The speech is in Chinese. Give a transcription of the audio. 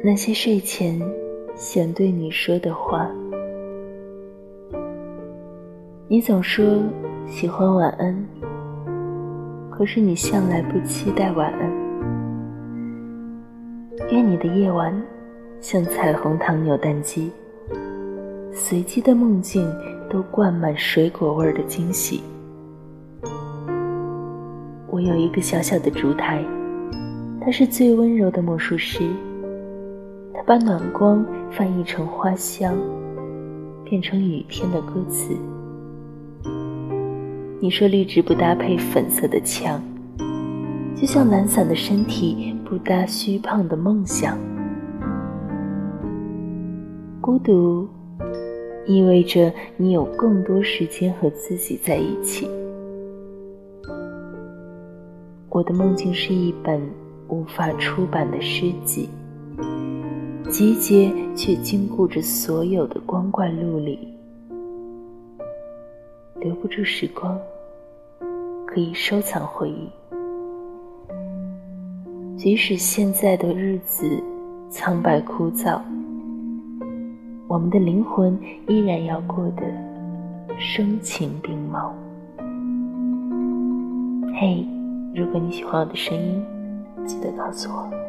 那些睡前想对你说的话。你总说喜欢晚安，可是你向来不期待晚安。愿你的夜晚像彩虹糖扭蛋机，随机的梦境都灌满水果味的惊喜。我有一个小小的烛台，它是最温柔的魔术师，它把暖光翻译成花香，变成雨天的歌词。你说绿植不搭配粉色的墙，就像懒散的身体不搭虚胖的梦想。孤独意味着你有更多时间和自己在一起。我的梦境是一本无法出版的诗集，集结却禁锢着所有的光怪陆离。留不住时光，可以收藏回忆。即使现在的日子苍白枯燥，我们的灵魂依然要过得声情并茂。嘿，如果你喜欢我的声音，记得告诉我。